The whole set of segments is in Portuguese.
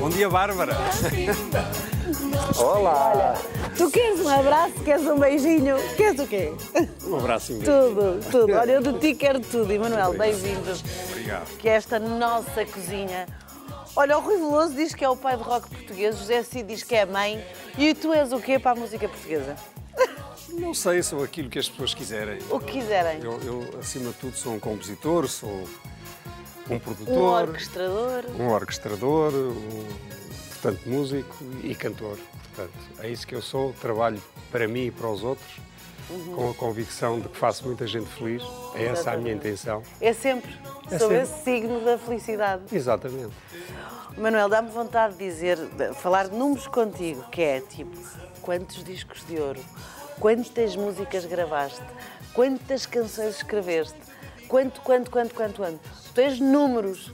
Bom dia, Bárbara. Olá! Tu queres um abraço, queres um beijinho, queres o quê? Um abraço. Tudo, tudo. Olha, eu de ti quero tudo. Emanuel, bem-vindo. Obrigado. Que esta nossa cozinha. Olha, o Rui Veloso diz que é o pai do rock português, José Cid diz que é a mãe. E tu és o quê para a música portuguesa? Não sei, sou aquilo que as pessoas quiserem. O que quiserem. Eu, eu, acima de tudo, sou um compositor, sou um Um produtor, orquestrador. um orquestrador, um, portanto, músico e cantor. Portanto, é isso que eu sou. Trabalho para mim e para os outros, com a convicção de que faço muita gente feliz. É essa a minha intenção. É sempre É sobre esse signo da felicidade. Exatamente. Manuel, dá-me vontade de dizer, de falar de números contigo, que é tipo, quantos discos de ouro, quantas músicas gravaste, quantas canções escreveste, quanto, quanto, quanto, quanto, quanto. Tu tens números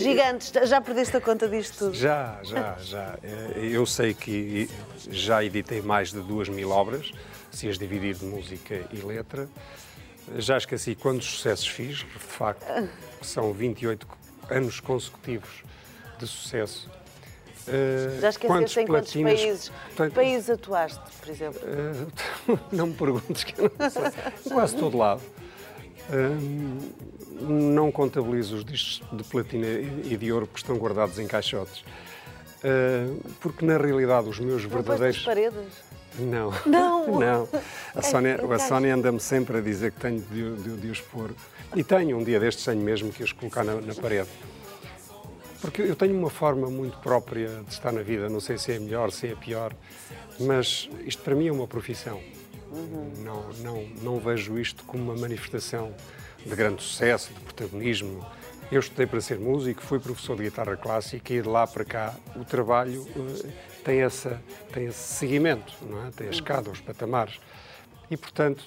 gigantes, já perdeste a conta disto tudo. Já, já, já. Eh, Eu sei que já editei mais de duas mil obras, se as dividir de música e letra. Já esqueci quantos sucessos fiz, de facto, são 28 anos consecutivos de sucesso. Eh, Já esqueceste em quantos platinas- países, países atuaste, por exemplo? Eh, não me perguntes que eu não sei. Quase todo lado. Hum, não contabilizo os discos de platina e de ouro que estão guardados em caixotes. Eh, porque na realidade os meus Não verdadeiros. paredes? Não. Não. Não. A Sónia, em a Sónia anda-me sempre a dizer que tenho de, de- de os pôr. E tenho, um dia destes tenho mesmo que os colocar na, na parede. Porque eu tenho uma forma muito própria de estar na vida, não sei se é melhor, se é pior, mas isto para mim é uma profissão. Não, não, não vejo isto como uma manifestação de grande sucesso, de protagonismo. Eu estudei para ser músico, fui professor de guitarra clássica e de lá para cá o trabalho eh, tem, essa, tem esse seguimento, não é? tem a escada, os patamares. E, portanto,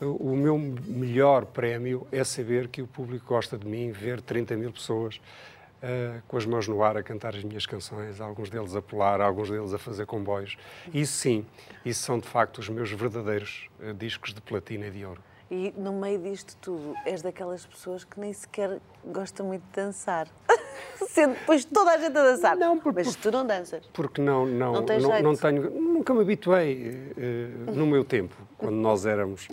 o meu melhor prémio é saber que o público gosta de mim, ver 30 mil pessoas eh, com as mãos no ar a cantar as minhas canções, alguns deles a pular, alguns deles a fazer comboios. Isso sim, isso são de facto os meus verdadeiros eh, discos de platina e de ouro. E no meio disto tudo, és daquelas pessoas que nem sequer gosta muito de dançar. Sendo depois toda a gente a dançar. Não, por- Mas por- tu não danças. Porque não, não, Não não, não tenho, nunca me habituei eh, no meu tempo, quando nós éramos,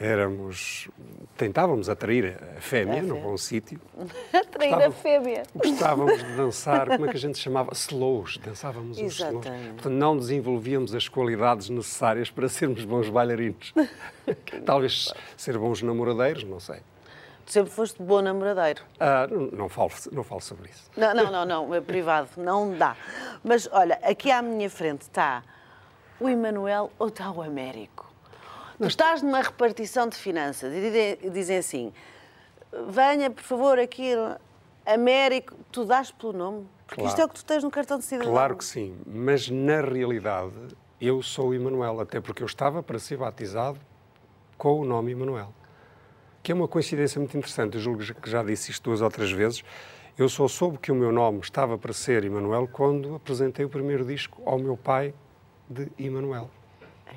éramos tentávamos atrair a fêmea A num bom sítio. Atrair a Gostava- fêmea. Gostávamos de dançar, como é que a gente chamava? Slows, dançávamos os slows. Exatamente. Portanto, não desenvolvíamos as qualidades necessárias para sermos bons bailarinos. Talvez ser bons namoradeiros, não sei. Tu sempre foste bom namoradeiro. Ah, não, não, falo, não falo sobre isso. Não, não, não, não, é privado, não dá. Mas olha, aqui à minha frente está o Emanuel ou está o Américo? Tu estás numa repartição de finanças e dizem- assim: venha, por favor, aqui, Américo, tu dás pelo nome? Porque isto Claro. é o que tu tens no cartão de cidadão. Claro que sim, mas na realidade eu sou Emanuel, até porque eu estava para ser batizado com o nome Emanuel. Que é uma coincidência muito interessante, eu julgo que já disse isto duas ou três vezes. Eu só soube que o meu nome estava para ser Emanuel quando apresentei o primeiro disco ao meu pai de Emanuel.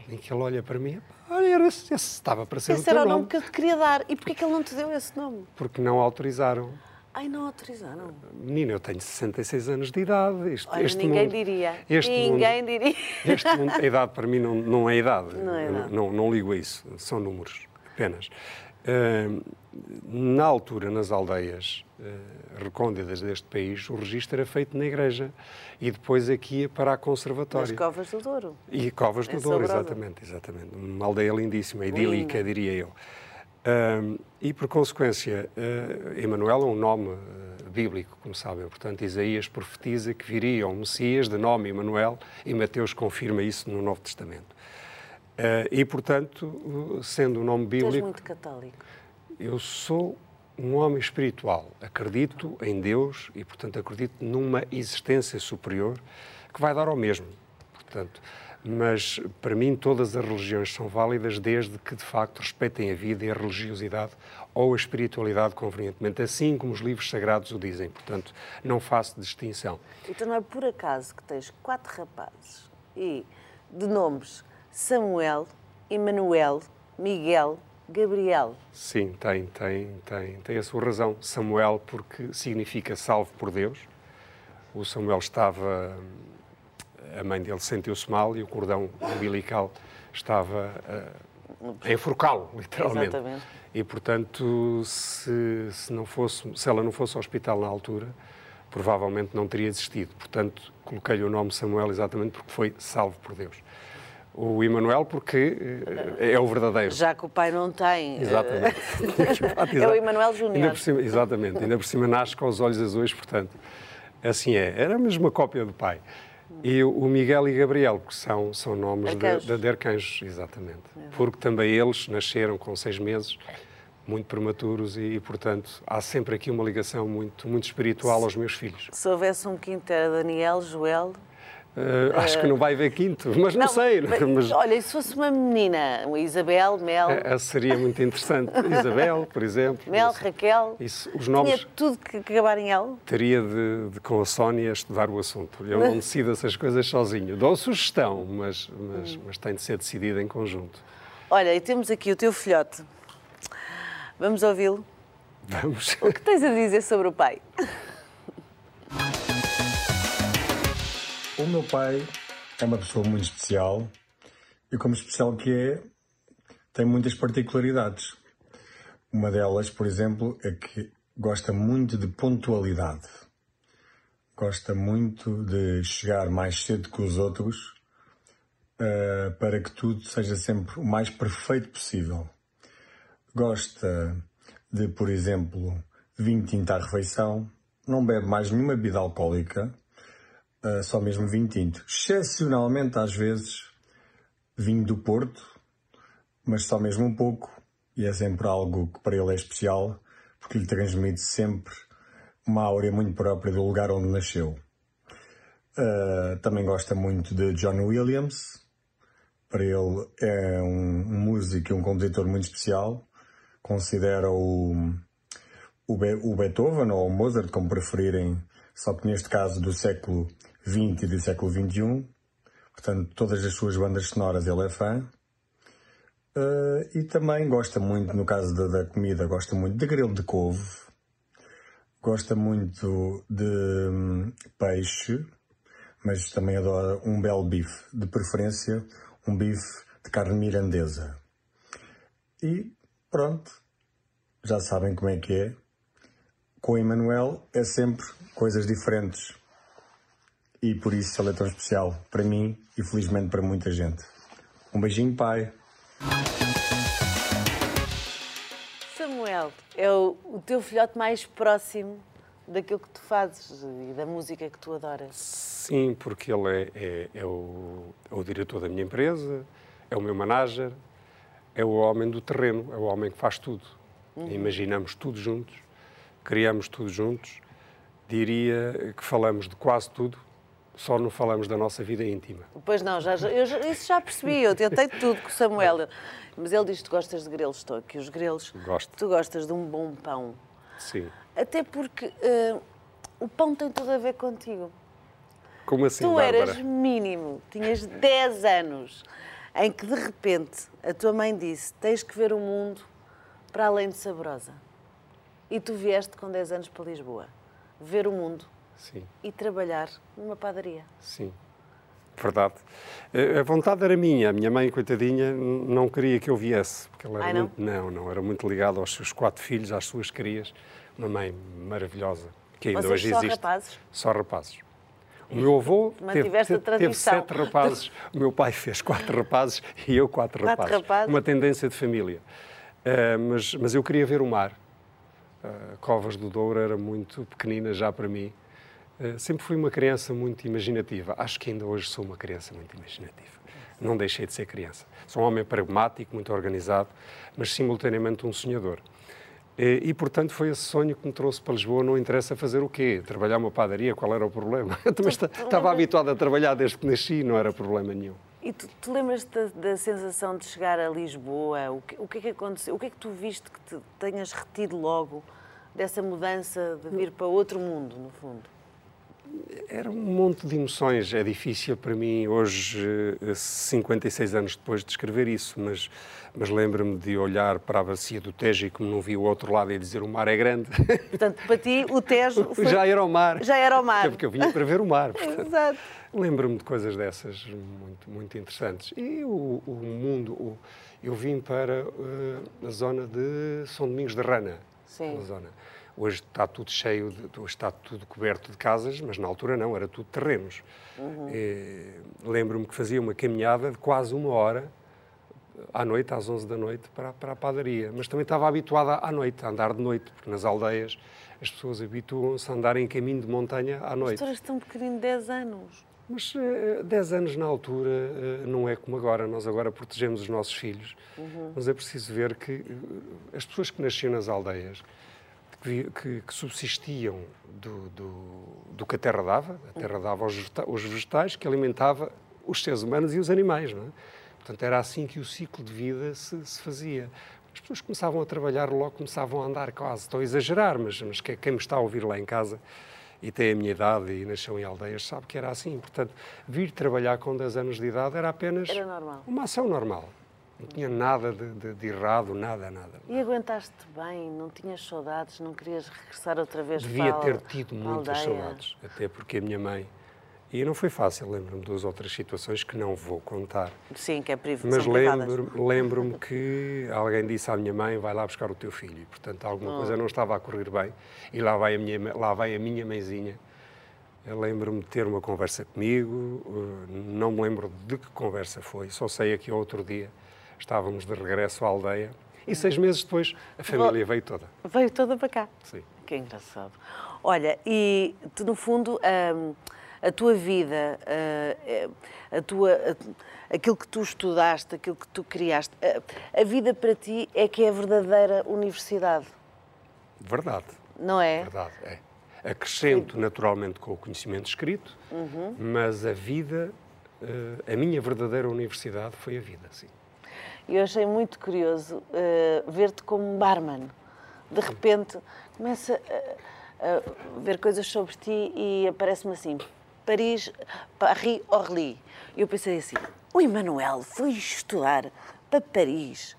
Em que ele olha para mim, olha, era esse, estava para ser o Esse teu era o nome. nome que eu te queria dar. E porquê que ele não te deu esse nome? Porque não autorizaram. Ai, não autorizaram. Menina, eu tenho 66 anos de idade. Este, Olha, este ninguém mundo- diria. Este ninguém mundo, diria. Este mundo, a idade para mim não, não é idade. Não é idade. Não, não ligo a isso. São números, apenas. Na altura, nas aldeias eh, recônditas deste país, o registro era feito na igreja e depois aqui ia para a Nas conservatória. covas do Douro. E Covas do É Douro, exatamente, exatamente. Uma aldeia lindíssima, idílica, Linda. diria eu. E, por consequência, eh, Emanuel é um nome eh, bíblico, como sabem. Portanto, Isaías profetiza que viria um Messias de nome Emanuel e Mateus confirma isso no Novo Testamento. Eh, e, portanto, sendo um nome Tu és bíblico, muito católico. eu sou um homem espiritual. Acredito em Deus e, portanto, acredito numa existência superior que vai dar ao mesmo. Portanto, mas para mim todas as religiões são válidas desde que de facto respeitem a vida e a religiosidade ou a espiritualidade convenientemente, assim como os livros sagrados o dizem. Portanto, não faço distinção. Então não é por acaso que tens quatro rapazes e de nomes Samuel, Emanuel, Miguel, Gabriel. Sim, tem, tem, tem, tem a sua razão. Samuel, porque significa salvo por Deus. O Samuel estava a mãe dele sentiu-se mal e o cordão umbilical estava uh, a enforcá-lo, literalmente. Exatamente. E, portanto, se, se, não fosse, se ela não fosse ao hospital na altura, provavelmente não teria existido. Portanto, coloquei-lhe o nome Samuel exatamente porque foi salvo por Deus. O Emanuel, porque eh, é o verdadeiro. Já que o pai não tem. Eh, exatamente. é o Emanuel Júnior. Exatamente. Ainda por cima nasce com os olhos azuis, portanto, assim é. Era mesmo uma cópia do pai. E o Miguel e Gabriel, que são, são nomes arcanjos. de, de, de arcanjos, exatamente. É. Porque também eles nasceram com seis meses, muito prematuros, e, e, portanto há sempre aqui uma ligação muito, muito espiritual aos meus filhos. Se houvesse um quinto, era Daniel, Joel, Uh, acho que não vai haver quinto, mas não, não sei. Mas... Olha, e se fosse uma menina, uma Isabel, Mel. Uh, seria muito interessante. Isabel, por exemplo. Mel, Raquel. Isso, os nomes. Tinha tudo que acabar em L. Teria de, de, com a Sónia, estudar o assunto. Eu não decido essas coisas sozinho. Dou sugestão, mas, mas, mas tem de ser decidida em conjunto. Olha, e temos aqui o teu filhote. Vamos ouvi-lo? Vamos. O que tens a dizer sobre o pai? O meu pai é uma pessoa muito especial e, como especial que é, tem muitas particularidades. Uma delas, por exemplo, é que gosta muito de pontualidade. Gosta muito de chegar mais cedo que os outros uh, para que tudo seja sempre o mais perfeito possível. Gosta de, por exemplo, vinho tinto à refeição, não bebe mais nenhuma bebida alcoólica uh, só mesmo vinho tinto. Excepcionalmente, às vezes, vinho do Porto, mas só mesmo um pouco, e é sempre algo que para ele é especial, porque lhe transmite sempre uma áurea muito própria do lugar onde nasceu. Uh, também gosta muito de John Williams. Para ele é um, músico e um compositor muito especial. Considera o, o Beethoven ou o Mozart, como preferirem, só que neste caso do século XX e do século XXI. Portanto, todas as suas bandas sonoras ele é fã. Uh, e também gosta muito, no caso da, da, comida, gosta muito de grilo de couve, gosta muito de um, peixe, mas também adora um belo bife, de preferência um bife de carne mirandesa. E pronto, já sabem como é que é. Com o Emanuel é sempre coisas diferentes e por isso ele é tão especial para mim e felizmente para muita gente. Um beijinho, pai. Samuel, é o, o teu filhote mais próximo daquilo que tu fazes e da música que tu adoras. Sim, porque ele é, é, é, o, é o diretor da minha empresa, é o meu manager, é o homem do terreno, é o homem que faz tudo. Uhum. Imaginamos tudo juntos, criamos tudo juntos. Diria que falamos de quase tudo, só não falamos da nossa vida íntima. Pois não, já, eu, isso já percebi, eu tentei tudo com o Samuel. Mas ele diz que tu gostas de grelos, estou aqui os grelos. Gosto. Tu gostas de um bom pão. Sim. Até porque uh, o pão tem tudo a ver contigo. Como assim, Tu Bárbara? eras mínimo, tinhas 10 anos, em que de repente a tua mãe disse tens que ver o mundo para além de saborosa. E tu vieste com 10 anos para Lisboa. Ver o mundo Sim. e trabalhar numa padaria. Sim, verdade. Eh, a vontade era minha. A minha mãe, coitadinha, não queria que eu viesse. Porque ela era Ai, não? Muito, não, não, era muito ligada aos seus quatro filhos, às suas crias. Uma mãe maravilhosa, que ainda Vocês hoje só existe. rapazes? Só rapazes. O meu avô teve, teve, sete rapazes, o meu pai fez quatro rapazes e eu quatro, Quatro rapazes. rapazes. Uma tendência de família. Uh, mas, mas eu queria ver o mar. Uh, Covas do Douro era muito pequenina já para mim. Uh, sempre fui uma criança muito imaginativa. Acho que ainda hoje sou uma criança muito imaginativa. Não deixei de ser criança. Sou um homem pragmático, muito organizado, mas simultaneamente um sonhador. E, e, portanto, foi esse sonho que me trouxe para Lisboa. Não interessa fazer o quê? Trabalhar uma padaria, qual era o problema? Eu também está, estava habituado a trabalhar desde que nasci, não era problema nenhum. E tu, tu lembras-te da, da, sensação de chegar a Lisboa? O que, o que é que aconteceu? O que é que tu viste que te tenhas retido logo dessa mudança de vir para outro mundo, no fundo? Era um monte de emoções. É difícil para mim, hoje, 56 anos depois, de escrever isso, mas, mas lembro-me de olhar para a bacia do Tejo e, como não vi o outro lado, e dizer o mar é grande. Portanto, para ti, o Tejo. Foi... Já era o mar. Já era o mar. É porque eu vinha para ver o mar. Exato. Lembro-me de coisas dessas muito, muito interessantes. E o, o mundo. O, eu vim para uh, a zona de São Domingos de Rana. Sim. Zona. Hoje está tudo cheio, de, está tudo coberto de casas, mas na altura não, era tudo terrenos. Uhum. Lembro-me que fazia uma caminhada de quase uma hora à noite, às 11 da noite, para, para a padaria. Mas também estava habituada à noite, a andar de noite, porque nas aldeias as pessoas habituam-se a andar em caminho de montanha à noite. Mas tu eras tão pequenino, 10 anos. Mas uh, 10 anos na altura uh, não é como agora. Nós agora protegemos os nossos filhos. Uhum. Mas é preciso ver que as pessoas que nasciam nas aldeias, que, que, que subsistiam do, do, do, que a terra dava, a terra dava aos vegetais, que alimentava os seres humanos e os animais. Não é? Portanto, era assim que o ciclo de vida se, se fazia. As pessoas começavam a trabalhar logo, começavam a andar quase. Estou a exagerar, mas, mas quem me está a ouvir lá em casa e tem a minha idade e nasceu em aldeias, sabe que era assim. Portanto, vir trabalhar com 10 anos de idade era apenas era uma ação normal. Não tinha nada de, de, de, errado, nada, nada. E aguentaste bem? Não tinhas saudades? Não querias regressar outra vez Devia para ter tido muitas saudades, até porque a minha mãe e não foi fácil, lembro-me de duas outras situações que não vou contar. Sim, que é privado. Mas lembro-me lembro que alguém disse à minha mãe, vai lá buscar o teu filho. E, portanto, alguma oh. coisa não estava a correr bem. E lá vai a minha, lá vai a minha mãezinha. Eu lembro-me de ter uma conversa comigo, eh, não me lembro de que conversa foi, só sei que outro dia estávamos de regresso à aldeia e seis meses depois a família veio toda. Veio toda para cá? Sim. Que engraçado. Olha, e tu, no fundo... Hum, a tua vida, a, a tua, a, aquilo que tu estudaste, aquilo que tu criaste, a, a, vida para ti é que é a verdadeira universidade. Verdade. Não é? Verdade, é. Acrescento naturalmente com o conhecimento escrito, uhum. mas a vida, a minha verdadeira universidade foi a vida, sim. Eu achei muito curioso uh, ver-te como barman. De repente, começa a, a ver coisas sobre ti e aparece-me assim: Paris, Paris Orly. E eu pensei assim, o Emanuel foi estudar para Paris.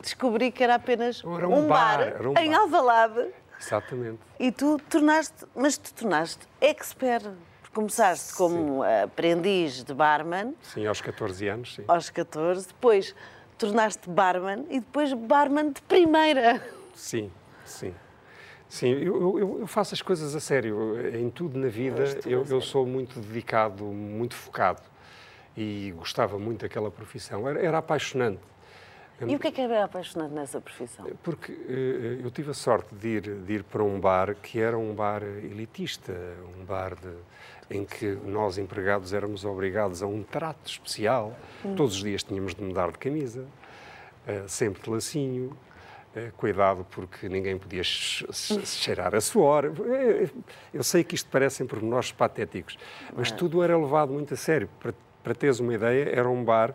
Descobri que era apenas era um, um bar, bar um em bar. Alvalade. Exatamente. E tu tornaste, mas tu tornaste expert. Começaste como sim. aprendiz de barman. Sim, aos 14 anos, sim. Aos 14. Depois tornaste barman e depois barman de primeira. Sim, sim. Sim, eu, eu, eu, faço as coisas a sério. Em tudo na vida eu, eu, sou muito dedicado, muito focado. E gostava muito daquela profissão. Era, era apaixonante. E o que é que era apaixonante nessa profissão? Porque uh, eu tive a sorte de ir, de ir para um bar que era um bar elitista, um bar de, em que nós empregados éramos obrigados a um trato especial. Hum. Todos os dias tínhamos de mudar de camisa, uh, sempre de lacinho. Eh, cuidado porque ninguém podia cheirar a suor. Eh, eu sei que isto parecem pormenores patéticos, mas é. tudo era levado muito a sério. Para, para teres uma ideia, era um bar,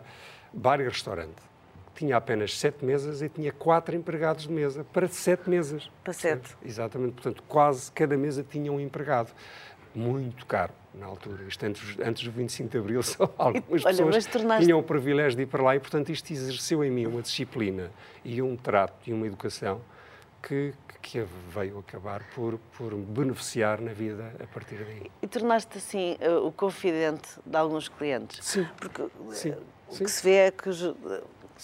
bar e restaurante. Tinha apenas sete mesas e tinha quatro empregados de mesa para sete mesas. Para sete. Exatamente, portanto, quase cada mesa tinha um empregado. Muito caro na altura. Isto antes, antes do 25 de Abril, só algumas Olha, pessoas tornaste... tinham o privilégio de ir para lá e, portanto, isto exerceu em mim uma disciplina e um trato e uma educação que, que veio acabar por, por beneficiar na vida a partir daí. E tornaste assim eh, o confidente de alguns clientes? Sim. Porque sim, eh, o sim. que se vê é que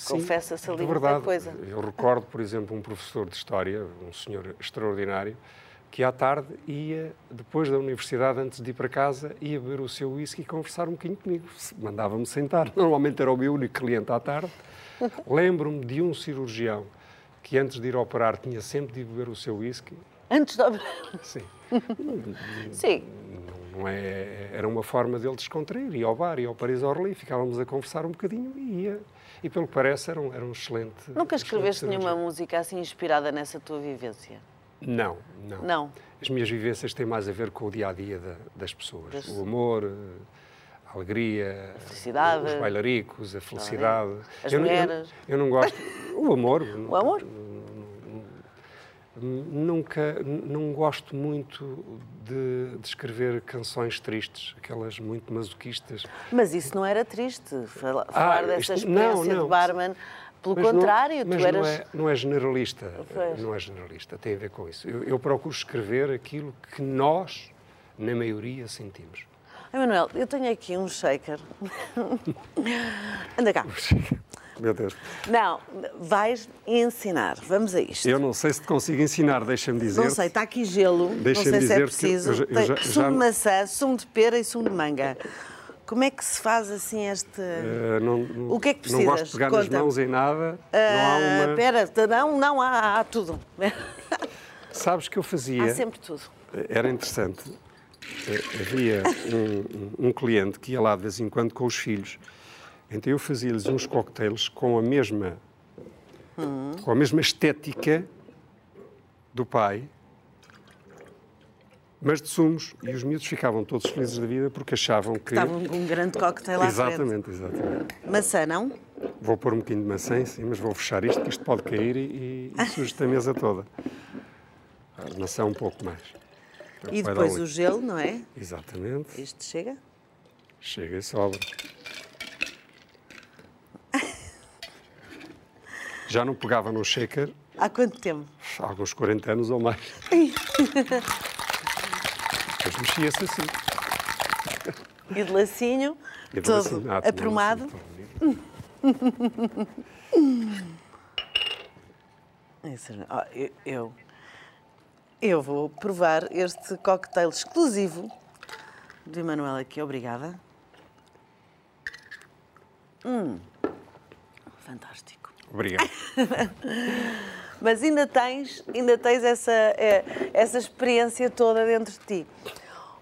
confessa-se ali verdade. coisa. Eu recordo, por exemplo, um professor de História, um senhor extraordinário, que à tarde ia, depois da universidade, antes de ir para casa, ia beber o seu whisky e conversar um bocadinho comigo. Mandava-me sentar. Normalmente era o meu único cliente à tarde. Lembro-me de um cirurgião que antes de ir operar tinha sempre de beber o seu whisky. Antes de operar? Sim. Sim. Não é, era uma forma dele descontrair. Ia ao bar, ia ao Paris Orly, ficávamos a conversar um bocadinho e ia. E pelo que parece era um, era um excelente. Nunca escreveste excelente nenhuma música assim inspirada nessa tua vivência? Não, não. Não. As minhas vivências têm mais a ver com o dia a dia da, das pessoas. O amor, a alegria, a felicidade, os bailaricos, a felicidade. As eu, mulheres. Eu, eu, não gosto. O amor. O amor? Nunca, não gosto muito de, de, escrever canções tristes, aquelas muito masoquistas. Mas isso não era triste, falar ah, dessa experiência não, não. de barman. Pelo mas contrário, não, mas tu eras. Não é, não é generalista. Pois. Não é generalista, tem a ver com isso. Eu, eu procuro escrever aquilo que nós, na maioria, sentimos. Emanuel, eu tenho aqui um shaker. Anda cá. Meu Deus. Não, vais ensinar. Vamos a isto. Eu não sei se te consigo ensinar, deixa-me dizer. Não sei, está aqui gelo. Não sei se é preciso. Eu, eu já, sumo já... de maçã, sumo de pera e sumo de manga. Como é que se faz assim este. Uh, não, o que é que precisas? Não gosto de pegar Conta. nas mãos em nada. Uh, não há uma. Espera, não, não, há, há tudo. Sabes que eu fazia. Há sempre tudo. Era interessante. Eh, havia um, um, cliente que ia lá de vez em quando com os filhos então eu fazia-lhes uns cocktails com a mesma hum. com a mesma estética do pai, mas de sumos. E os miúdos ficavam todos felizes da vida porque achavam que. Estavam com um grande cocktail à Exatamente, frente. exatamente. Maçã, não? Vou pôr um bocadinho de maçã em cima, mas vou fechar isto, que isto pode cair e, e suja a mesa toda. A maçã um pouco mais. E depois o gelo, não é? Exatamente. Isto chega? Chega e sobra. Já não pegava no shaker. Há quanto tempo? Há alguns 40 anos ou mais. Depois mexia-se assim. E de lacinho, e de todo lacinho. Ah, aprumado. eu, eu, eu vou provar este cocktail exclusivo do Emanuel aqui. Obrigada. Hum, fantástico. Obrigado. Mas ainda tens, ainda tens essa, é, essa experiência toda dentro de ti.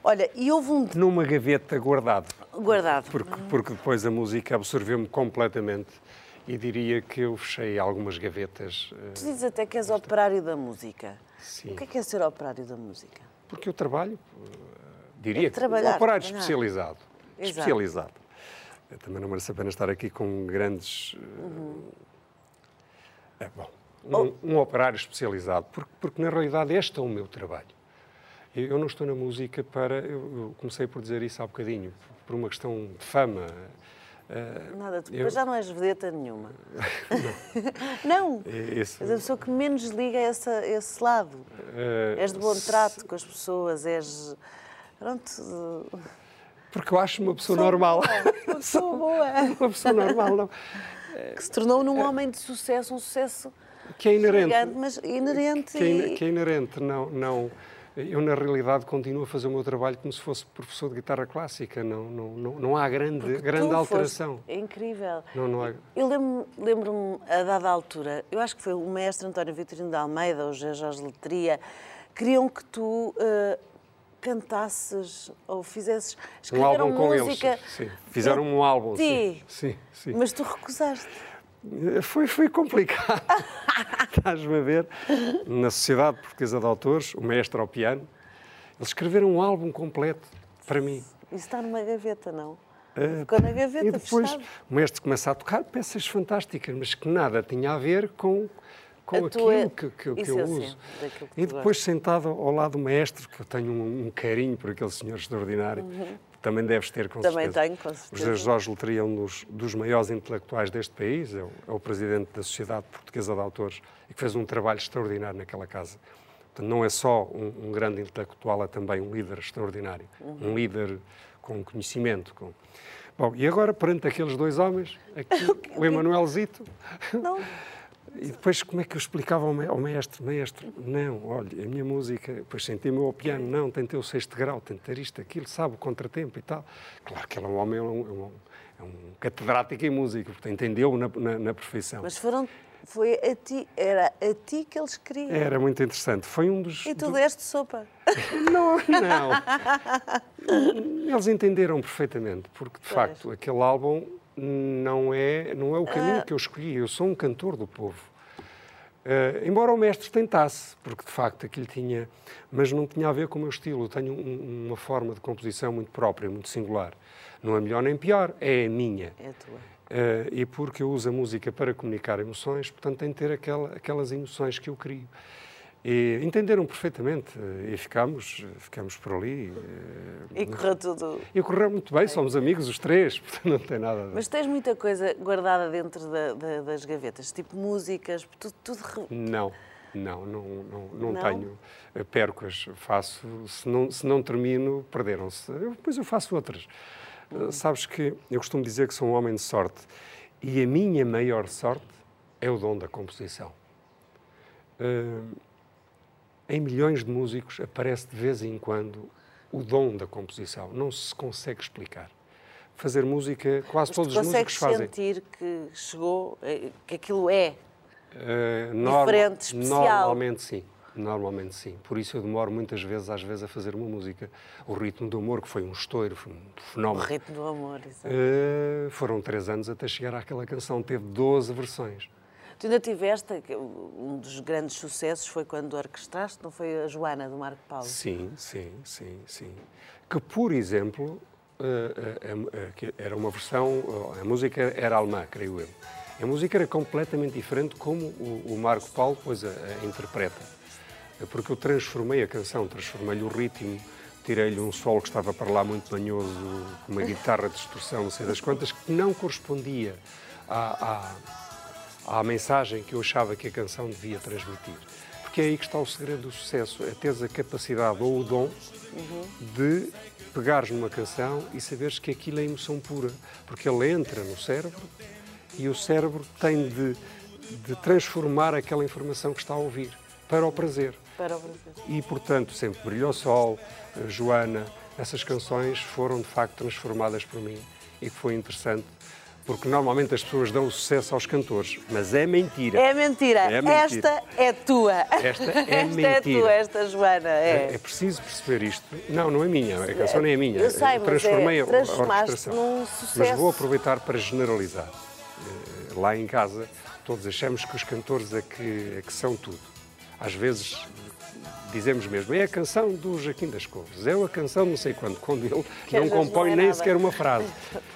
Olha, e houve um. Numa gaveta guardado. Guardado. Porque, porque depois a música absorveu-me completamente e diria que eu fechei algumas gavetas. Eh, tu dizes até que és operário da música. Sim. O que é, que é ser operário da música? Porque eu trabalho, eh, diria é que. Operário trabalhar. especializado. Exato. Especializado. Eu também não mereço apenas estar aqui com grandes. Uhum é bom. Um, um, operário especializado, porque, porque na realidade este é o meu trabalho. Eu não estou na música para. Eu comecei por dizer isso há bocadinho, por uma questão de fama. Uh, Nada, tu eu... já não és vedeta nenhuma. não. não. És a pessoa que menos liga essa, esse lado. Uh, és de bom trato se... com as pessoas, és. Pronto. Porque eu acho uma pessoa normal. Boa, uma pessoa boa. uma pessoa normal, não que se tornou num homem de sucesso, um sucesso que é inerente, gigante, mas inerente. Que, é, e... que é inerente, não, não. Eu, na realidade, continuo a fazer o meu trabalho como se fosse professor de guitarra clássica. Não, não, não, não há grande, grande alteração. É incrível. Não, não há... Eu lembro-me, lembro a dada altura, eu acho que foi o mestre António Vitorino de Almeida, ou Jorge Letria, queriam que tu uh, cantasses ou fizesses. Um álbum com música eles. Sim. Fizeram um álbum. Sim. sim, sim. Mas tu recusaste. Foi, foi complicado. Estás-me a ver? Na Sociedade Portuguesa de Autores, o mestre ao piano, eles escreveram um álbum completo para mim. Isso está numa gaveta, não? Uh, Ficou na gaveta, E depois fechado. o mestre começa a tocar peças fantásticas, mas que nada tinha a ver com com a aquilo que, que, que eu uso. E depois, sentado ao lado do maestro, que eu tenho um, um carinho por aquele senhor extraordinário, uhum. também deves ter, com também certeza. tenho, com certeza. José Jorge Letria é um dos, dos maiores intelectuais deste país, é o, é o, presidente da Sociedade Portuguesa de Autores e que fez um trabalho extraordinário naquela casa. Portanto, não é só um, um grande intelectual, é também um líder extraordinário, uhum. um líder com conhecimento. Com... Bom, e agora, perante aqueles dois homens, aqui, o Emanuelzito... Não. E depois, como é que eu explicava ao maestro? Maestro, não, olha, a minha música, depois senti-me ao piano, não, tentei o sexto grau, tentei isto, aquilo, sabe, o contratempo e tal. Claro que ele é um homem, é um, é um, é um catedrático em música, porque entendeu na, na, na perfeição. Mas foram foi a ti, era a ti que eles queriam. Era muito interessante. Foi um dos. E tu do... deste sopa? Não, não. Eles entenderam perfeitamente, porque de pois. facto aquele álbum não é, não é o caminho ah. que eu escolhi. Eu sou um cantor do povo. Uh, embora o mestre tentasse, porque de facto aquilo tinha, mas não tinha a ver com o meu estilo. Eu tenho um, uma forma de composição muito própria, muito singular. Não é melhor nem pior, é a minha. É a tua. Uh, e porque eu uso a música para comunicar emoções, portanto tem de ter aquela, aquelas emoções que eu crio. E entenderam perfeitamente e ficámos, ficámos por ali. E correu tudo. E correu muito bem, somos amigos os três, portanto não tem nada. Mas tens muita coisa guardada dentro da, da, das gavetas, tipo músicas, tudo. tudo... Não. Não, não, não, não, não? tenho. Perco-as, faço. Se não, se não termino, perderam-se. Depois eu faço outras. Hum. Sabes que eu costumo dizer que sou um homem de sorte e a minha maior sorte é o dom da composição. Uh, em milhões de músicos aparece de vez em quando o dom da composição. Não se consegue explicar. Fazer música, quase Mas todos os músicos fazem. sentir que chegou, eh, que aquilo é uh, diferente, especial? Normalmente sim. Normalmente sim. Por isso eu demoro muitas vezes, às vezes, a fazer uma música. O Ritmo do Amor, que foi um estouro, foi um fenómeno. O Ritmo do Amor, exato. Uh, foram três anos até chegar àquela canção. Teve 12 versões. Tu ainda tiveste, um dos grandes sucessos foi quando orquestraste, não foi a Joana, do Marco Paulo? Sim, sim, sim, sim. Que, por exemplo, eh, eh, era uma versão, a música era alemã, creio eu. A música era completamente diferente como o Marco Paulo depois a, a interpreta. Porque eu transformei a canção, transformei-lhe o ritmo, tirei-lhe um solo que estava para lá muito manhoso, com uma guitarra de distorção, não sei das quantas, que não correspondia à, à à mensagem que eu achava que a canção devia transmitir. Porque é aí que está o segredo do sucesso, é teres a capacidade ou o dom uhum. de pegares numa canção e saberes que aquilo é emoção pura, porque ele entra no cérebro e o cérebro tem de, de transformar aquela informação que está a ouvir para o prazer. Para o prazer. E, portanto, sempre Brilhou Sol, Joana, essas canções foram de facto transformadas por mim e que foi interessante porque normalmente as pessoas dão o sucesso aos cantores, mas é mentira. É mentira. É mentira. Esta é tua. Esta é esta mentira. Esta é tua, esta Joana. É. é. é. preciso perceber isto. Não, não é minha. A canção nem é minha. Eu sei, transformei é, a orquestração. Num sucesso. Mas vou aproveitar para generalizar. Eh, lá em casa, todos achamos que os cantores é que, é que são tudo. Às vezes dizemos mesmo, é a canção do Jaquim das Couves, é a canção não sei quando, quando ele que não compõe é nem nada. sequer uma frase.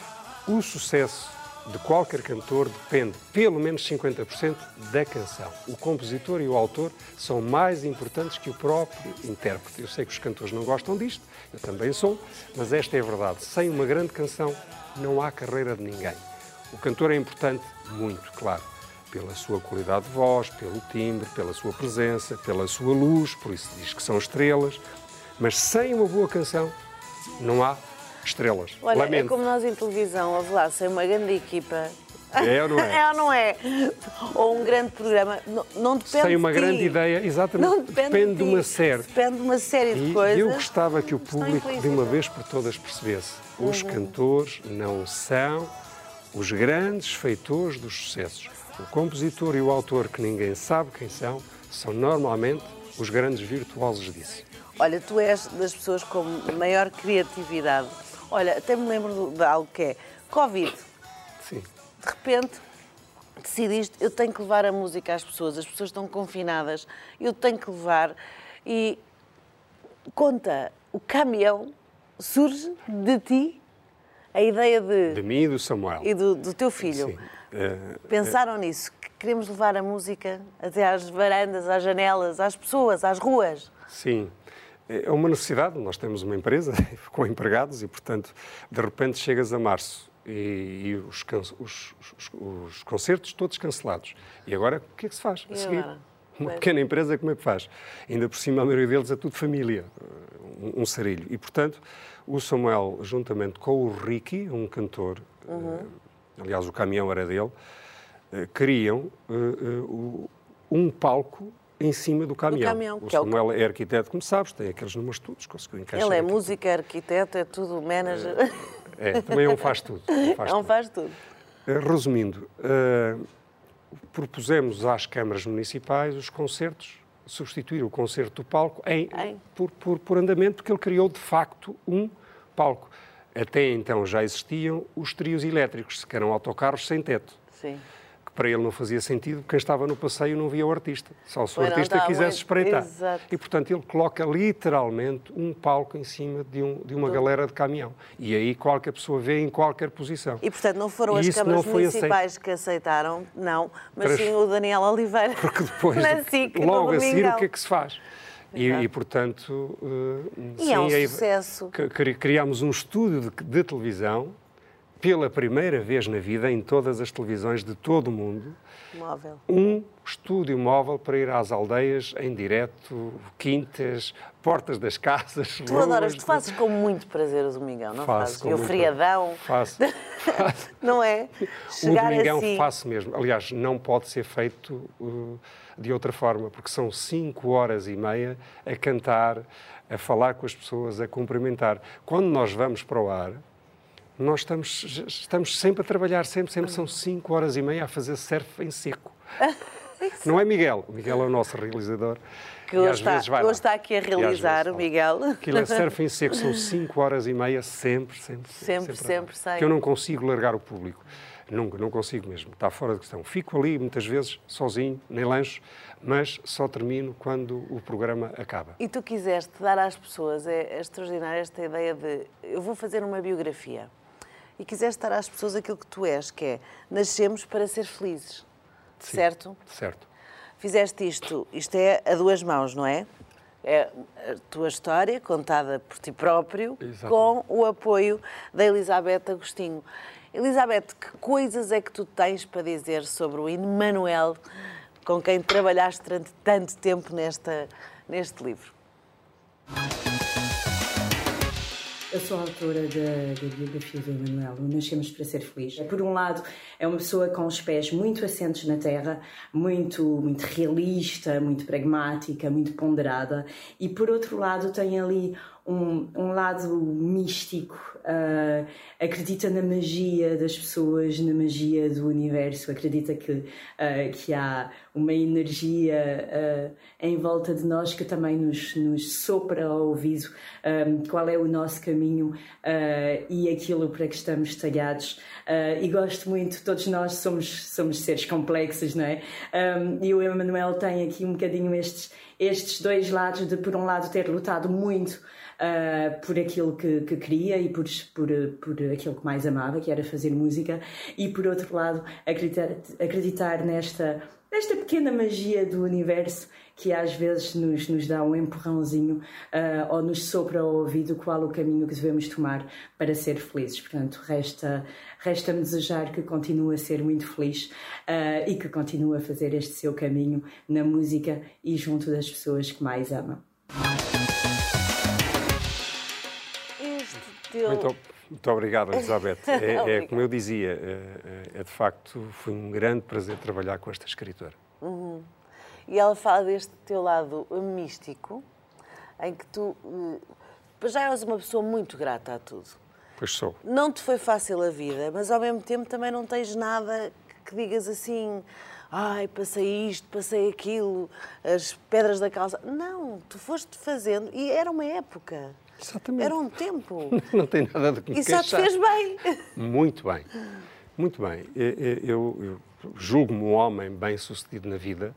O sucesso de qualquer cantor depende pelo menos 50% da canção. O compositor e o autor são mais importantes que o próprio intérprete. Eu sei que os cantores não gostam disto, eu também sou, mas esta é a verdade. Sem uma grande canção não há carreira de ninguém. O cantor é importante, muito, claro, pela sua qualidade de voz, pelo timbre, pela sua presença, pela sua luz, por isso diz que são estrelas, mas sem uma boa canção não há estrelas. Olha, Lamento. é como nós em televisão, a lá, sem uma grande equipa. É ou não é? é ou não é? Ou um grande programa. Não, não depende Sem uma de grande ideia, exatamente. Não depende, depende de, de, uma série. Depende de uma série de e coisas. eu gostava que o público, de uma vez por todas, percebesse: os uhum. cantores não são os grandes feitores dos sucessos. O compositor e o autor, que ninguém sabe quem são, são normalmente os grandes virtuosos disso. Olha, tu és das pessoas com maior criatividade Olha, até me lembro de algo que é Covid. Sim. De repente decidiste, eu tenho que levar a música às pessoas, as pessoas estão confinadas, eu tenho que levar. E conta, o caminhão surge de ti, a ideia de. De mim e do Samuel. E do, do teu filho. Sim. Uh, Pensaram uh, nisso, que queremos levar a música até às varandas, às janelas, às pessoas, às ruas. Sim. É uma necessidade, nós temos uma empresa com empregados e, portanto, de repente chegas a março e, e os, os, os, os, concertos todos cancelados. E agora, o que é que se faz a seguir? Uma pequena empresa, como é que faz? Ainda por cima, a maioria deles é tudo família, um, um sarilho. E, portanto, o Samuel, juntamente com o Ricky, um cantor, uhum. uh, aliás, o caminhão era dele, uh, criam uh, um palco em cima do caminhão. Do caminhão o Samuel é, o... é arquiteto, como sabes, tem aqueles números todos, conseguiu encaixar. Ele é música, arquiteto, é tudo manager. É, é também é um faz tudo. Um faz, é um tudo. faz tudo. Eh, resumindo, uh, propusemos às câmaras municipais os concertos, substituir o concerto do palco em, em. Por, por, por andamento, porque ele criou de facto um palco. Até então já existiam os trios elétricos, que eram autocarros sem teto. Sim para ele não fazia sentido, quem estava no passeio não via o artista, só se o artista está quisesse muito- espreitar. Exato. E, portanto, ele coloca literalmente um palco em cima de, um- de uma galera de caminhão. E aí qualquer pessoa vê em qualquer posição. E, portanto, não foram E as câmaras municipais que aceitaram, não, mas Trans- sim o Daniel Oliveira. Porque depois, SIC, logo a seguir, o que é que se faz? E, e, portanto, eh, E sim, é um sucesso. Criámos um estúdio de, de televisão, pela primeira vez na vida, em todas as televisões de todo o mundo, Móvel. um estúdio móvel para ir às aldeias em direto, quintas, portas das casas. Tu adoras, tu fazes com muito prazer o Domingão, não Faço fazes? E o friadão, Faço. faço. não é? O Chegar Domingão assim. faço mesmo. Aliás, não pode ser feito uh, de outra forma, porque são cinco horas e meia a cantar, a falar com as pessoas, a cumprimentar. Quando nós vamos para o ar, nós estamos, estamos sempre a trabalhar, sempre, sempre são cinco horas e meia a fazer surf em seco. Não é Miguel, o Miguel é o nosso realizador. Que hoje está, hoje está aqui a realizar, o. Miguel. Aquilo é surf em seco, são 5 horas e meia, sempre, sempre. Sempre, sempre dar. sai. Que eu não consigo largar o público. Nunca, não consigo mesmo. Está fora de questão. Fico ali, muitas vezes, sozinho, nem lancho, mas só termino quando o programa acaba. E tu quiseste dar às pessoas, é, é extraordinária esta ideia de eu vou fazer uma biografia. E quiseste dar às pessoas aquilo que tu és, que é nascemos para ser felizes. Certo? Certo. Fizeste isto, isto é a duas mãos, não é? É a tua história contada por ti próprio, Exatamente. com o apoio da Elizabeth Agostinho. Elizabeth, que coisas é que tu tens para dizer sobre o Emmanuel, com quem trabalhaste durante tanto tempo nesta, neste livro? Eu sou autora da, da biografia do Emanuel, Nascemos para Ser Feliz. Por um lado, é uma pessoa com os pés muito assentes na terra, muito, muito realista, muito pragmática, muito ponderada, e por outro lado, tem ali um, um lado místico, ah, acredita na magia das pessoas, na magia do universo, acredita que, ah, que há uma energia ah, em volta de nós que também nos, nos sopra ao ouvido ah, qual é o nosso caminho e aquilo para que estamos talhados. E gosto muito, todos nós somos, somos seres complexos, não é? Ah, e o Emanuel tem aqui um bocadinho estes, estes dois lados de, por um lado, ter lutado muito uh, por aquilo que, que queria e por, por, por aquilo que mais amava, que era fazer música, e por outro lado, acreditar, acreditar nesta, pequena magia do universo que às vezes nos, nos dá um empurrãozinho uh, ou nos sopra ao ouvido qual o caminho que devemos tomar para ser felizes. Portanto, resta, resta-me desejar que continue a ser muito feliz uh, e que continue a fazer este seu caminho na música e junto das pessoas que mais ama. Muito, muito obrigado, Elizabeth. É, é como eu dizia, é, é de facto foi um grande prazer trabalhar com esta escritora. E ela fala deste teu lado místico, em que tu eh, já és uma pessoa muito grata a tudo. Pois sou. Não te foi fácil a vida, mas ao mesmo tempo também não tens nada que digas assim, ai, passei isto, passei aquilo, as pedras da calça. Não, tu foste fazendo e era uma época. Exatamente. Era um tempo. Não tem nada de que E só te fez bem. Muito bem, muito bem. Eu, eu- julgo-me um homem bem sucedido na vida,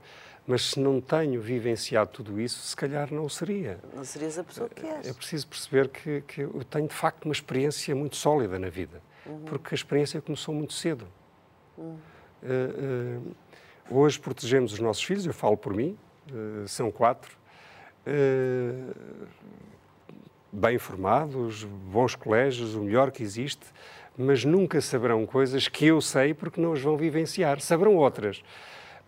mas se não tenho vivenciado tudo isso, se calhar não o seria. Não serias a pessoa que és. É preciso perceber que, que eu tenho de facto uma experiência muito sólida na vida, porque a experiência começou muito cedo. Eh, eh, hoje protegemos os nossos filhos, eu falo por mim, eh, são quatro, bem formados, bons colégios, o melhor que existe, mas nunca saberão coisas que eu sei porque não as vão vivenciar. Saberão outras.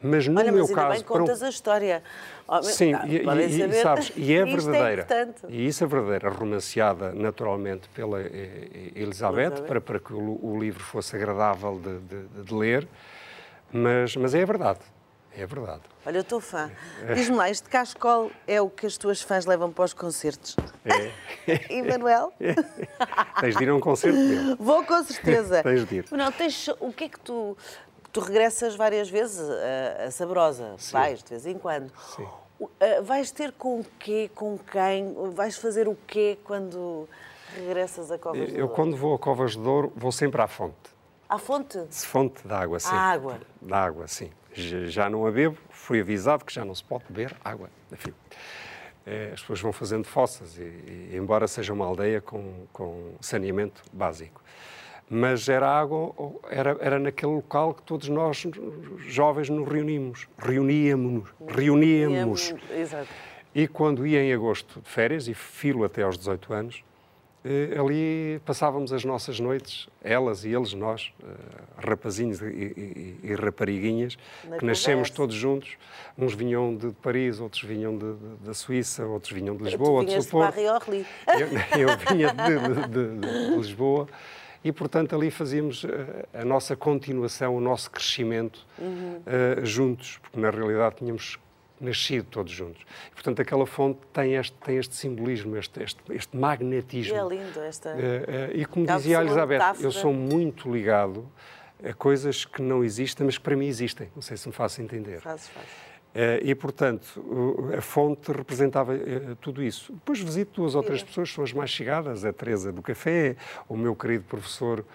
Mas no Olha, meu mas ainda caso, bem para um- contas a história. Oh, meu- Sim, e, e- e sabes, e é Isto verdadeira. importante. e isso é verdadeira, romanceada naturalmente pela eh, eh, Elizabeth, Elizabeth. para, para que o, o livro fosse agradável de, de- de ler, mas, mas é a verdade. É verdade. Olha, eu estou fã. Diz-me lá, este cascol é o que as tuas fãs levam para os concertos? É. E Manuel? Tens de ir a um concerto dele. Vou com certeza. Tens de ir. Manuel, tens, o que é que tu. Tu regressas várias vezes a, a Sabrosa, vais de vez em quando. Sim. Ah, vais ter com o quê, com quem? Vais fazer o quê quando regressas a Covas Eu, Douro? quando vou a Covas de Douro, vou sempre à fonte. À fonte? Fonte de água, sim. A água. Da água, sim. Já, não a bebo, fui avisado que já não se pode beber água. Enfim, eh, as pessoas vão fazendo fossas, e, e, embora seja uma aldeia com, com saneamento básico. Mas era água, era, era naquele local que todos nós, jovens, nos reunimos. Reuníamos-nos. Reuníamos. Exato. E quando ia em agosto de férias, e filo até aos 18 anos, ali passávamos as nossas noites, elas e eles, nós, eh, rapazinhos e, e, e rapariguinhas, Na que nascemos conversa. todos juntos. Uns vinham de Paris, outros vinham de- de- da Suíça, outros vinham de Lisboa, outros do Porto. Eu, eu vinha de, de- Lisboa e, portanto, ali fazíamos eh, a nossa continuação, o nosso crescimento eh, juntos, porque na realidade tínhamos nascido todos juntos. E, portanto, aquela fonte tem este, tem este simbolismo, este, este, este E magnetismo. é lindo esta. Eh, eh, e como dizia a uma Elizabeth, metáfora. eu sou muito ligado a coisas que não existem, mas que para mim existem. Não sei se me faço entender. Fazes, fazes. Eh, e, portanto, a fonte representava tudo isso. Depois visito duas ou três pessoas, são as mais chegadas, a Teresa do Café, o meu querido professor...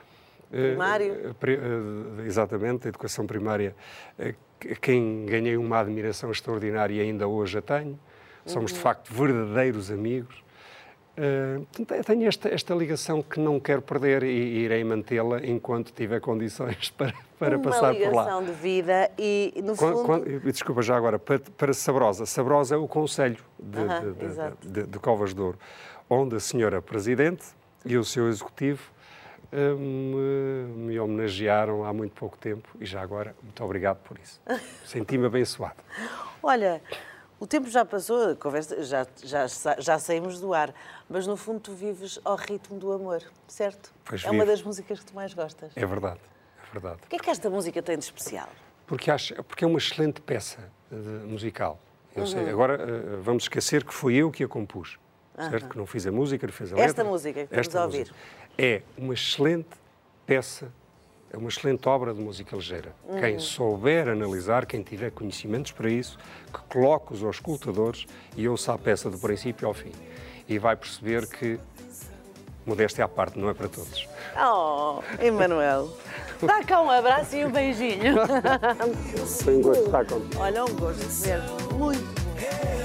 eh, Primário. eh, pri- eh, exatamente, da educação primária, eh, a quem ganhei uma admiração extraordinária e ainda hoje a tenho. Somos, Uhum. de facto, verdadeiros amigos. Eh, eu tenho esta, esta ligação que não quero perder e irei mantê-la enquanto tiver condições para, para uma passar por lá. ligação de vida e, no fundo... quan- e desculpa já agora, para, para Sabrosa. Sabrosa é o Conselho de, Aham, de- de- de- Covas de Ouro, onde a senhora Presidente e o seu Executivo eh, me, me homenagearam há muito pouco tempo e já agora, muito obrigado por isso. Senti-me abençoado. Olha, o tempo já passou, conversa, já, já, já saímos do ar, mas no fundo tu vives ao ritmo do amor, certo? Pois é uma das músicas que tu mais gostas. É verdade, é verdade. O que é que esta música tem de especial? Porque, acho, porque é uma excelente peça eh, de- musical. Uhum. sei, agora eh, vamos esquecer que fui eu que a compus, certo? Que não fiz a música, não fiz a letra. Esta música que estamos a ouvir. É uma excelente peça, é uma excelente obra de música ligeira. Uhum. Quem souber analisar, quem tiver conhecimentos para isso, que coloque os auscultadores e ouça a peça do princípio ao fim. E vai perceber que, modéstia à parte, não é para todos. Oh, Emanuel, dá cá um abraço e um beijinho. Foi um gosto estar contigo. Olha, um gosto ver. Muito bom.